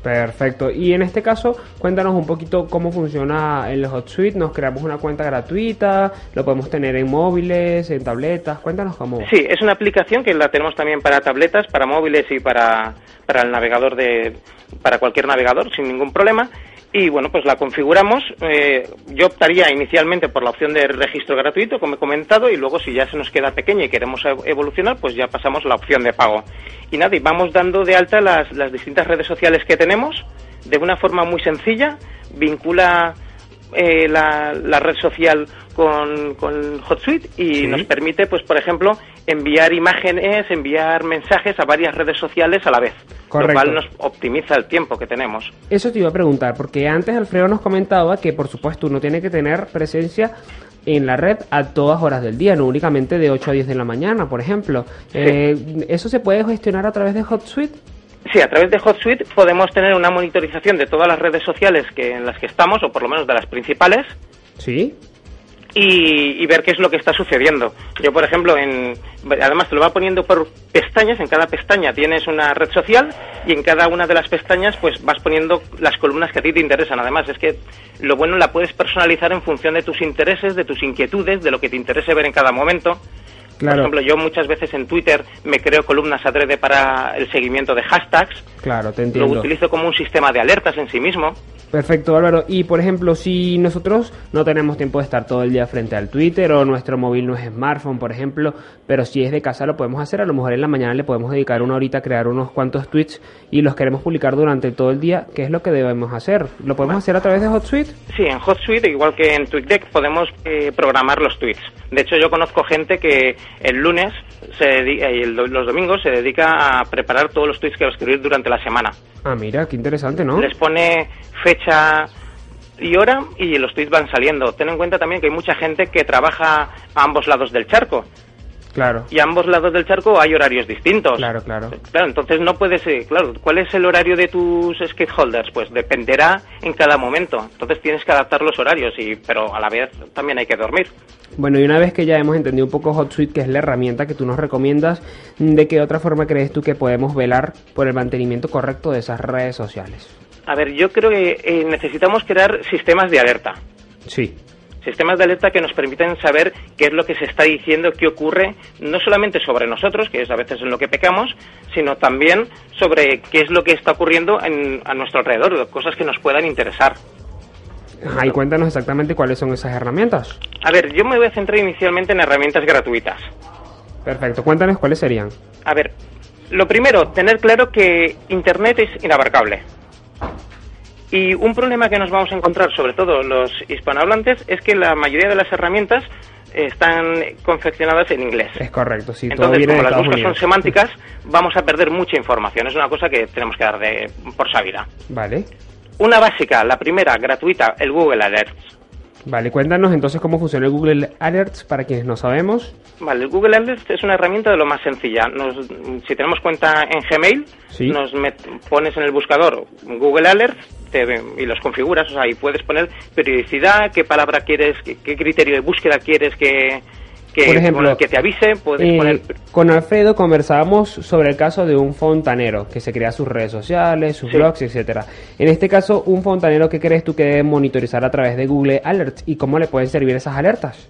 Perfecto. Y en este caso, cuéntanos un poquito cómo funciona el HotSuite. Nos creamos una cuenta gratuita, lo podemos tener en móviles, en tabletas. Cuéntanos cómo. Sí, es una aplicación que la tenemos también para tabletas, para móviles y para, para el navegador de para cualquier navegador sin ningún problema. Y bueno, pues la configuramos. Eh, yo optaría inicialmente por la opción de registro gratuito, como he comentado, y luego si ya se nos queda pequeña y queremos ev- evolucionar, pues ya pasamos a la opción de pago. Y nada, y vamos dando de alta las, las distintas redes sociales que tenemos de una forma muy sencilla. Vincula eh, la, la red social con, con HotSuite y Sí. nos permite, pues por ejemplo, enviar imágenes, enviar mensajes a varias redes sociales a la vez, Correcto. lo cual nos optimiza el tiempo que tenemos. Eso te iba a preguntar, porque antes Alfredo nos comentaba que por supuesto uno tiene que tener presencia en la red a todas horas del día, no únicamente de 8 a 10 de la mañana, por ejemplo. Eh, ¿Eso se puede gestionar a través de HotSuite? Sí, a través de HotSuite podemos tener una monitorización de todas las redes sociales que, en las que estamos, o por lo menos de las principales, Sí. y, y ver qué es lo que está sucediendo. Yo, por ejemplo, en, además te lo va poniendo por pestañas, en cada pestaña tienes una red social y en cada una de las pestañas pues vas poniendo las columnas que a ti te interesan. Además, es que lo bueno la puedes personalizar en función de tus intereses, de tus inquietudes, de lo que te interese ver en cada momento. Claro. Por ejemplo, yo muchas veces en Twitter me creo columnas adrede para el seguimiento de hashtags. Claro, te Lo entiendo. utilizo como un sistema de alertas en sí mismo. Perfecto, Álvaro. Y por ejemplo, si nosotros no tenemos tiempo de estar todo el día frente al Twitter o nuestro móvil no es smartphone, por ejemplo, pero si es de casa lo podemos hacer, a lo mejor en la mañana le podemos dedicar una horita a crear unos cuantos tweets y los queremos publicar durante todo el día, ¿qué es lo que debemos hacer? ¿Lo podemos hacer a través de HotSuite? Sí, en HotSuite, igual que en TweetDeck, podemos eh, programar los tweets. De hecho, yo conozco gente que el lunes se dedi- eh, y el los domingos se dedica a preparar todos los tweets que va a escribir durante la semana. Ah, mira, qué interesante, ¿no? Les pone fecha y hora y los tweets van saliendo. Ten en cuenta también que hay mucha gente que trabaja a ambos lados del charco. Claro, Y a ambos lados del charco hay horarios distintos. claro, claro. Claro, entonces no puedes, eh, claro, ¿cuál es el horario de tus stakeholders? Pues dependerá en cada momento. Entonces tienes que adaptar los horarios, y, pero a la vez también hay que dormir. Bueno, y una vez que ya hemos entendido un poco HotSuite, que es la herramienta que tú nos recomiendas, ¿de qué otra forma crees tú que podemos velar por el mantenimiento correcto de esas redes sociales? A ver, yo creo que eh, necesitamos crear sistemas de alerta. Sí, Sistemas de alerta que nos permiten saber qué es lo que se está diciendo, qué ocurre, no solamente sobre nosotros, que es a veces en lo que pecamos, sino también sobre qué es lo que está ocurriendo en- a nuestro alrededor, cosas que nos puedan interesar. Ahí cuéntanos exactamente cuáles son esas herramientas. A ver, yo me voy a centrar inicialmente en herramientas gratuitas. Perfecto, cuéntanos cuáles serían. A ver, lo primero, tener claro que Internet es inabarcable. Y un problema que nos vamos a encontrar, sobre todo los hispanohablantes, es que la mayoría de las herramientas están confeccionadas en inglés. Es correcto, sí, todo Entonces, de como las Estados búsquedas son semánticas, vamos a perder mucha información. Es una cosa que tenemos que dar de, por sabida. Vale, Una básica, la primera, gratuita, el Google Alerts. vale, cuéntanos entonces cómo funciona el Google Alerts para quienes no sabemos. Vale, el Google Alerts es una herramienta de lo más sencilla. Nos- si tenemos cuenta en Gmail, Sí. nos met- pones en el buscador Google Alerts te- y los configuras, o sea, y puedes poner periodicidad, qué palabra quieres, qué, qué criterio de búsqueda quieres que, que, Por ejemplo, que te avise, puedes Eh, poner... Con Alfredo conversábamos sobre el caso de un fontanero que se crea sus redes sociales, sus Sí. blogs, etcétera. En este caso, un fontanero, ¿qué crees tú que debe monitorizar a través de Google Alerts y cómo le pueden servir esas alertas?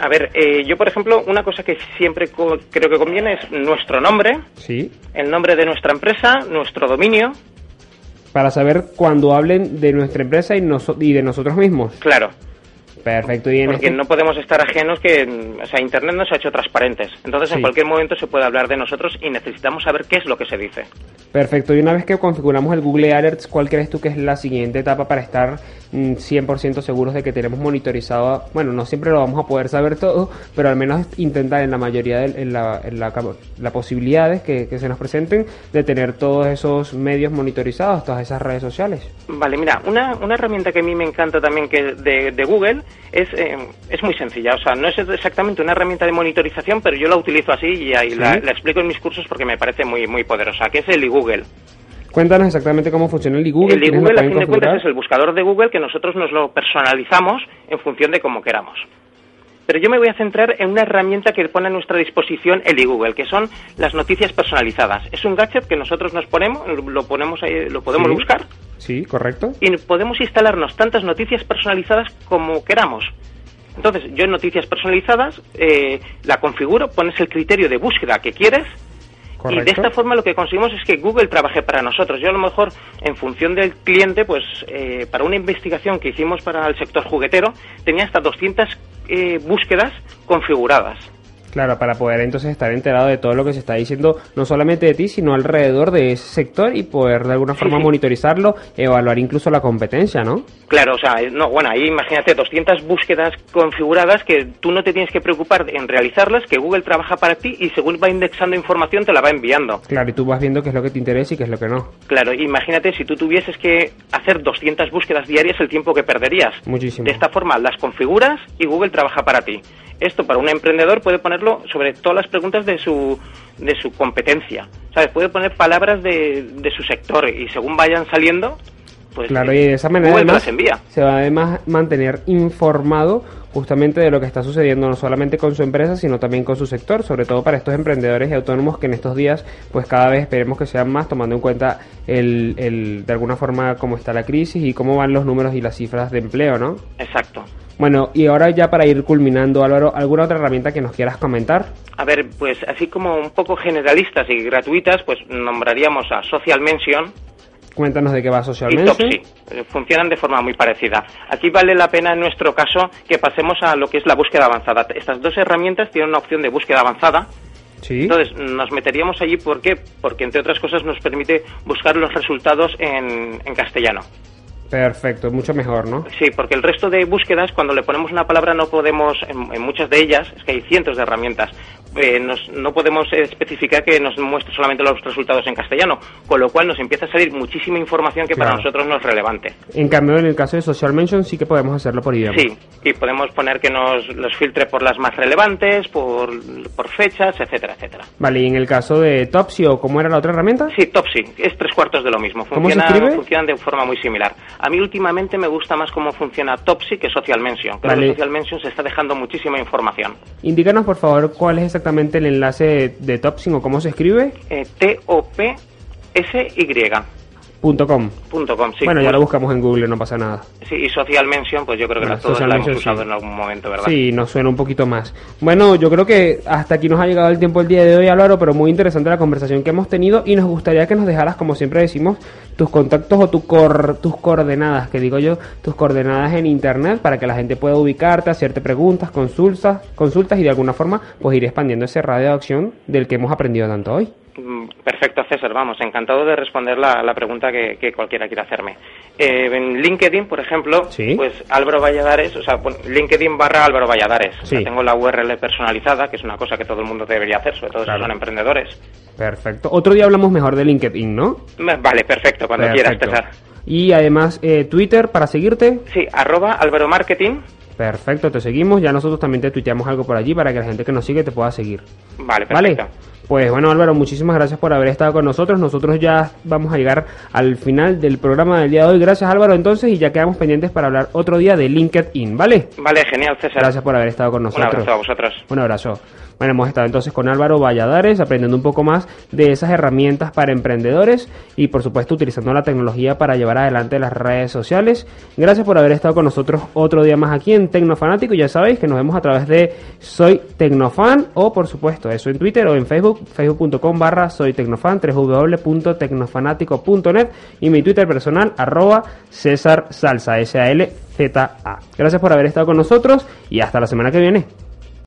A ver, eh, yo por ejemplo, una cosa que siempre co- creo que conviene es nuestro nombre, Sí. el nombre de nuestra empresa, nuestro dominio, Para saber cuando hablen de nuestra empresa y, noso- y de nosotros mismos. claro. Perfecto. Y en Porque este- no podemos estar ajenos que, o sea, Internet nos ha hecho transparentes. Entonces, Sí. en cualquier momento se puede hablar de nosotros y necesitamos saber qué es lo que se dice. Perfecto. Y una vez que configuramos el Google Alerts, ¿cuál crees tú que es la siguiente etapa para estar 100% seguros de que tenemos monitorizado? Bueno, no siempre lo vamos a poder saber todo, pero al menos intentar en la mayoría de en la, en la, posibilidades que, que se nos presenten de tener todos esos medios monitorizados, todas esas redes sociales. Vale, mira, una, una herramienta que a mí me encanta también que de, de Google es, eh, es muy sencilla. O sea, no es exactamente una herramienta de monitorización, pero yo la utilizo así y ahí la, Sí. la explico en mis cursos porque me parece muy, muy poderosa, que es el iGoogle. Cuéntanos exactamente cómo funciona el iGoogle. el iGoogle, a fin de cuentas, es el buscador de Google que nosotros nos lo personalizamos en función de cómo queramos. Pero yo me voy a centrar en una herramienta que pone a nuestra disposición el iGoogle, que son las noticias personalizadas. Es un gadget que nosotros nos ponemos, lo ponemos ahí, lo podemos Sí. buscar Sí, correcto. y podemos instalarnos tantas noticias personalizadas como queramos. Entonces, yo en noticias personalizadas eh, la configuro, pones el criterio de búsqueda que quieres y de esta forma lo que conseguimos es que Google trabaje para nosotros. Yo a lo mejor, en función del cliente, pues eh, para una investigación que hicimos para el sector juguetero, tenía hasta 200 eh, búsquedas configuradas. Claro, para poder entonces estar enterado de todo lo que se está diciendo, no solamente de ti, sino alrededor de ese sector y poder de alguna forma sí. monitorizarlo, evaluar incluso la competencia, ¿no? Claro, o sea, no, bueno, ahí imagínate 200 búsquedas configuradas que tú no te tienes que preocupar en realizarlas, que Google trabaja para ti y según va indexando información te la va enviando. Claro, y tú vas viendo qué es lo que te interesa y qué es lo que no. Claro, imagínate si tú tuvieses que hacer 200 búsquedas diarias el tiempo que perderías. Muchísimo. De esta forma las configuras y Google trabaja para ti. Esto para un emprendedor puede ponerlo sobre todas las preguntas de su de su competencia. ¿Sabes? Puede poner palabras de, de su sector y según vayan saliendo, pues Claro, eh, y de esa manera Google te además las envía. se va además mantener informado justamente de lo que está sucediendo no solamente con su empresa, sino también con su sector, sobre todo para estos emprendedores y autónomos que en estos días, pues cada vez esperemos que sean más, tomando en cuenta el, el, de alguna forma cómo está la crisis y cómo van los números y las cifras de empleo, ¿no? Exacto. Bueno, y ahora ya para ir culminando, Álvaro, ¿alguna otra herramienta que nos quieras comentar? A ver, pues así como un poco generalistas y gratuitas, pues nombraríamos a Social Mention Cuéntanos de qué va y socialmente. Topsy. Eh, Funcionan de forma muy parecida. Aquí vale la pena en nuestro caso que pasemos a lo que es la búsqueda avanzada. Estas dos herramientas tienen una opción de búsqueda avanzada. Sí. Entonces, nos meteríamos allí, ¿por qué? Porque, entre otras cosas, nos permite buscar los resultados en, en castellano. Perfecto, mucho mejor, ¿no? Sí, porque el resto de búsquedas, cuando le ponemos una palabra, no podemos, en, en muchas de ellas, es que hay cientos de herramientas, eh, nos- no podemos especificar que nos muestre solamente los resultados en castellano, con lo cual nos empieza a salir muchísima información que para Claro. nosotros no es relevante. En cambio, en el caso de Social Mention sí que podemos hacerlo por idioma. Sí, y podemos poner que nos los filtre por las más relevantes, por, por fechas, etcétera, etcétera. Vale, y en el caso de Topsy o cómo era la otra herramienta? Sí, Topsy, es tres cuartos de lo mismo. ¿Cómo se Funciona, escribe? funcionan de forma muy similar. A mí últimamente me gusta más cómo funciona Topsy que Social Mention. Creo Vale. que Social Mention se está dejando muchísima información. Indícanos, por favor, cuál es exactamente el enlace de Topsy o cómo se escribe. Eh, T-O-P-S-Y. Punto .com. Punto com, sí. bueno, ya lo buscamos en Google, no pasa nada. Sí, y Social Mention, pues yo creo que Bueno, la- todos Social la hemos usado sí. en algún momento, ¿verdad? Sí, nos suena un poquito más. Bueno, yo creo que hasta aquí nos ha llegado el tiempo el día de hoy, Álvaro, pero muy interesante la conversación que hemos tenido y nos gustaría que nos dejaras, como siempre decimos, tus contactos o tu cor- tus coordenadas, que digo yo, tus coordenadas en internet para que la gente pueda ubicarte, hacerte preguntas, consultas, consultas y de alguna forma pues ir expandiendo ese radio de acción del que hemos aprendido tanto hoy. Mm, Perfecto, César. Vamos, encantado de responder la, la pregunta que, que cualquiera quiera hacerme. Eh, en LinkedIn, por ejemplo, Sí. pues Álvaro Valladares, o sea, LinkedIn barra Álvaro Valladares. O sea, Sí. tengo la URL personalizada, que es una cosa que todo el mundo debería hacer, sobre todo Claro. si son emprendedores. Perfecto. Otro día hablamos mejor de LinkedIn, ¿no? Vale, perfecto, cuando Perfecto. quieras, César. Y además, eh, Twitter para seguirte. Sí, arroba Álvaro Marketing. Perfecto, te seguimos. Ya nosotros también te tuiteamos algo por allí para que la gente que nos sigue te pueda seguir. Vale, Vale. Pues bueno, Álvaro, muchísimas gracias por haber estado con nosotros. Nosotros ya vamos a llegar al final del programa del día de hoy. Gracias, Álvaro, entonces, y ya quedamos pendientes para hablar otro día de LinkedIn, ¿vale? Vale, genial, César. Gracias por haber estado con Un nosotros. abrazo a vosotros. Un abrazo. Bueno, hemos estado entonces con Álvaro Valladares aprendiendo un poco más de esas herramientas para emprendedores y por supuesto utilizando la tecnología para llevar adelante las redes sociales. Gracias por haber estado con nosotros otro día más aquí en Tecnofanático. Ya sabéis que nos vemos a través de Soy Tecnofan o por supuesto eso en Twitter o en Facebook, facebook.com barra Soy Tecnofan, www.tecnofanático.net y mi Twitter personal arroba César Salsa, S-A-L-Z-A. Gracias por haber estado con nosotros y hasta la semana que viene.